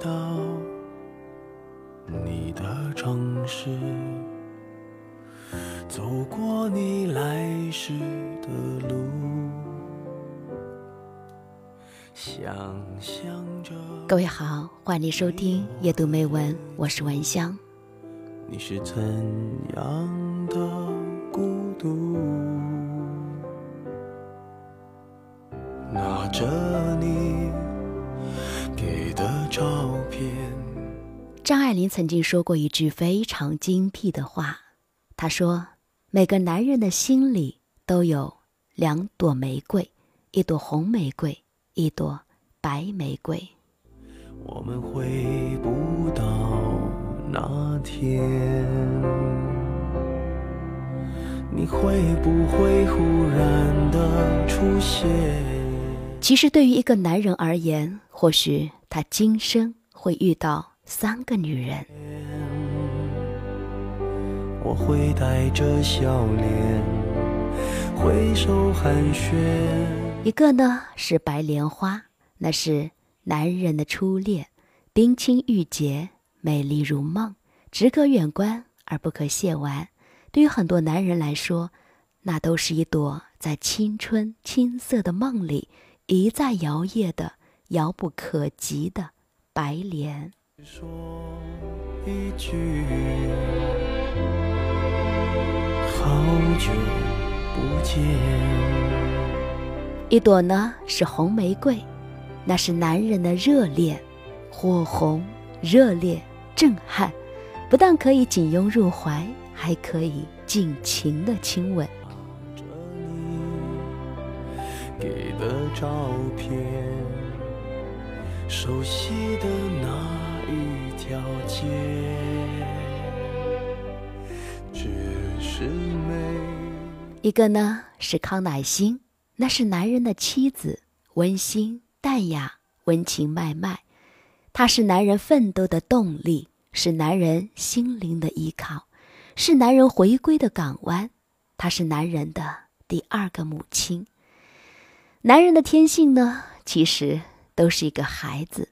到你的城市，走过你来时的路，想象着各位好，欢迎收听夜读美文，我是文香。你是怎样的孤独，拿着你给的照片。张爱玲曾经说过一句非常精辟的话，她说：“每个男人的心里都有两朵玫瑰，一朵红玫瑰，一朵白玫瑰。我们回不到那天，你会不会忽然的出现？”其实，对于一个男人而言，或许他今生会遇到三个女人。我会带着笑脸挥手寒暄。一个呢是白莲花，那是男人的初恋，冰清玉洁，美丽如梦，只可远观而不可亵玩。对于很多男人来说，那都是一朵在青春青涩的梦里一再摇曳的、遥不可及的白莲。说一句，好久不见。一朵呢是红玫瑰，那是男人的热恋，火红、热烈、震撼，不但可以紧拥入怀，还可以尽情的亲吻。给的照片，熟悉的那一条街，只是美。一个呢是康乃馨，那是男人的妻子，温馨淡雅，温情脉脉。她是男人奋斗的动力，是男人心灵的依靠，是男人回归的港湾。她是男人的第二个母亲。男人的天性呢，其实都是一个孩子，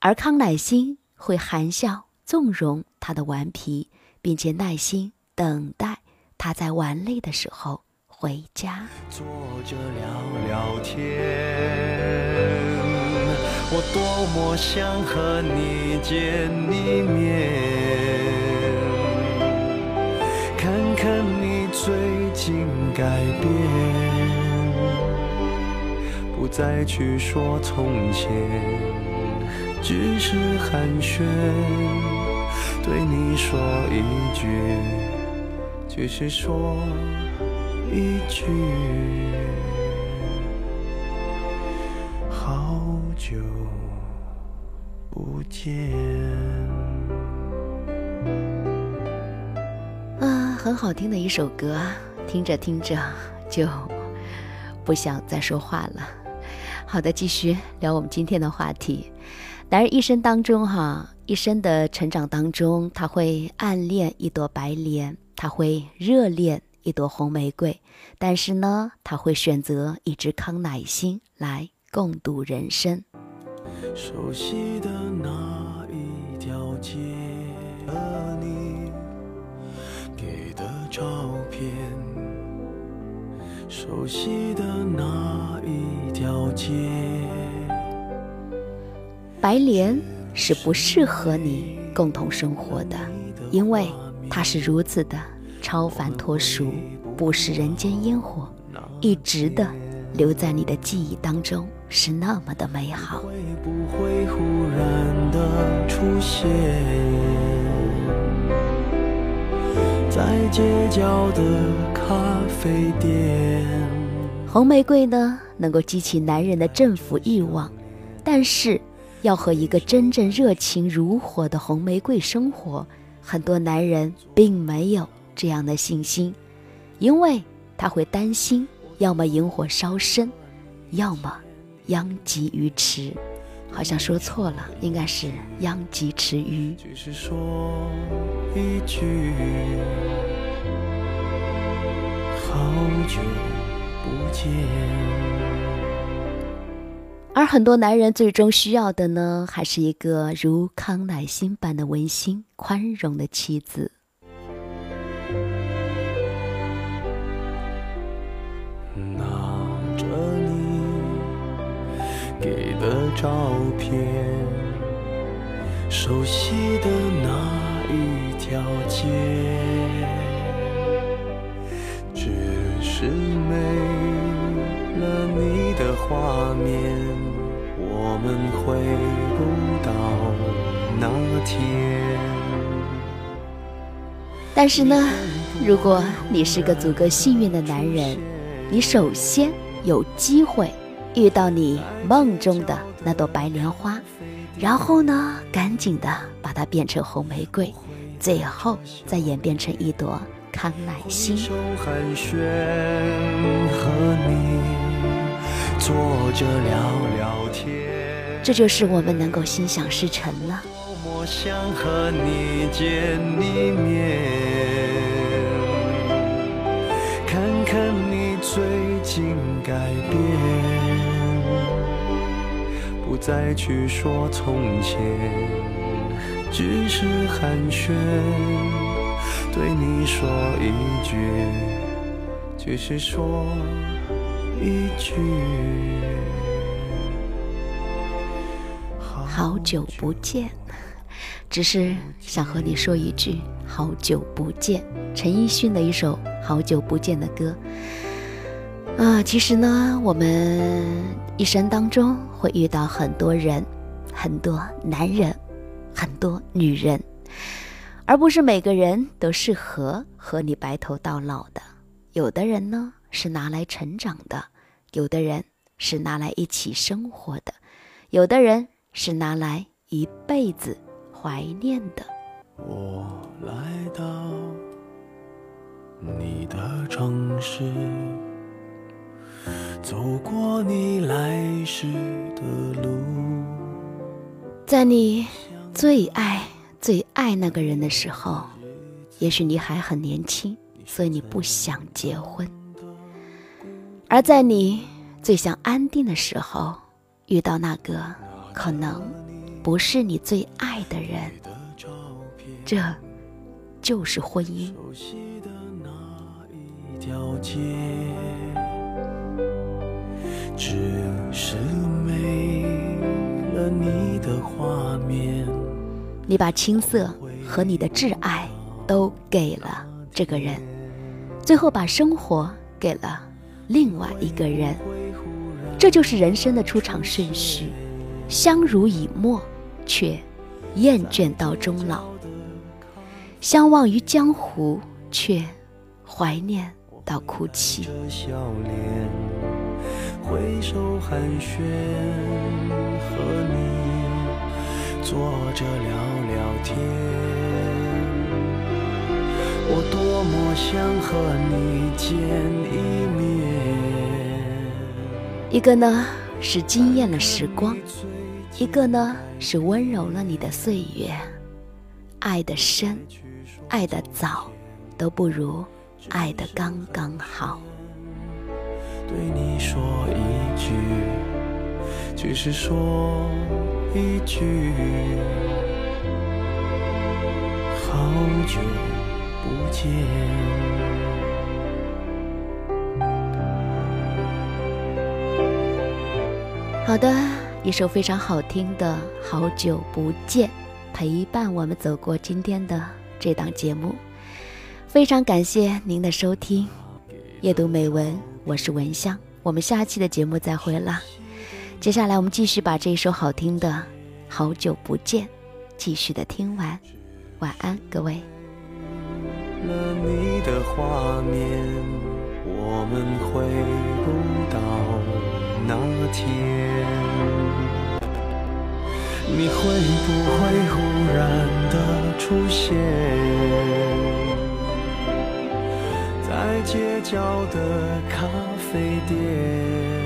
而康乃馨会含笑纵容他的顽皮，并且耐心等待他在玩累的时候回家。坐着聊聊天。我多么想和你见一面，看看你最近改变，不再去说从前，只是寒暄，对你说一句，只是说一句。好久不见。啊，很好听的一首歌啊，听着听着就不想再说话了。好的，继续聊我们今天的话题。男人一生当中，哈，一生的成长当中，他会暗恋一朵白莲，他会热恋一朵红玫瑰，但是呢，他会选择一支康乃馨来共度人生。熟悉的那一条街，和你给的照片，熟悉的那一条街。白莲是不适合你共同生活的，因为它是如此的超凡脱俗，不食人间烟火，一直的留在你的记忆当中，是那么的美好。会不会忽然的出现在街角的咖啡店？红玫瑰呢，能够激起男人的征服欲望，但是要和一个真正热情如火的红玫瑰生活，很多男人并没有这样的信心，因为他会担心，要么引火烧身，要么殃及鱼池。好像说错了，应该是殃及池鱼。只是说一句，好久不见。而很多男人最终需要的呢，还是一个如康乃馨般的温馨、宽容的妻子。拿着你给的照片，熟悉的那一条街，只是没了你的画面。我们回不到那天。但是呢，如果你是个足够幸运的男人，你首先有机会遇到你梦中的那朵白莲花，然后呢，赶紧的把它变成红玫瑰，最后再演变成一朵康乃馨。坐着聊聊天，这就是我们能够心想事成了。想和你见一面，看看你最近改变，不再去说从前，只是寒暄，对你说一句，只是说。一句好久不见，只是想和你说一句好久不见。陈奕迅的一首《好久不见》的歌啊，其实呢，我们一生当中会遇到很多人，很多男人，很多女人，而不是每个人都适合和你白头到老的。有的人呢。是拿来成长的，有的人是拿来一起生活的，有的人是拿来一辈子怀念的。我来到你的城市，走过你来时的路，在你最爱最爱那个人的时候，也许你还很年轻，所以你不想结婚。而在你最想安定的时候，遇到那个可能不是你最爱的人，这就是婚姻。只是没了你的画面。你把青涩和你的挚爱都给了这个人，最后把生活给了。另外一个人，这就是人生的出场顺序。相濡以沫，却厌倦到终老；相忘于江湖，却怀念到哭泣。挥手寒暄，和你坐着聊聊天。我多么想和你见一面。一个呢是惊艳了时光，一个呢是温柔了你的岁月。爱的深，爱的早，都不如爱的刚刚好。对你说一句，只是说一句，好久不见。好的，一首非常好听的《好久不见》，陪伴我们走过今天的这档节目。非常感谢您的收听，夜读美文，我是文香，我们下期的节目再会了。接下来我们继续把这首好听的《好久不见》继续的听完，晚安，各位。了你的画面，我们回不到。那天，你会不会忽然的出现在街角的咖啡店？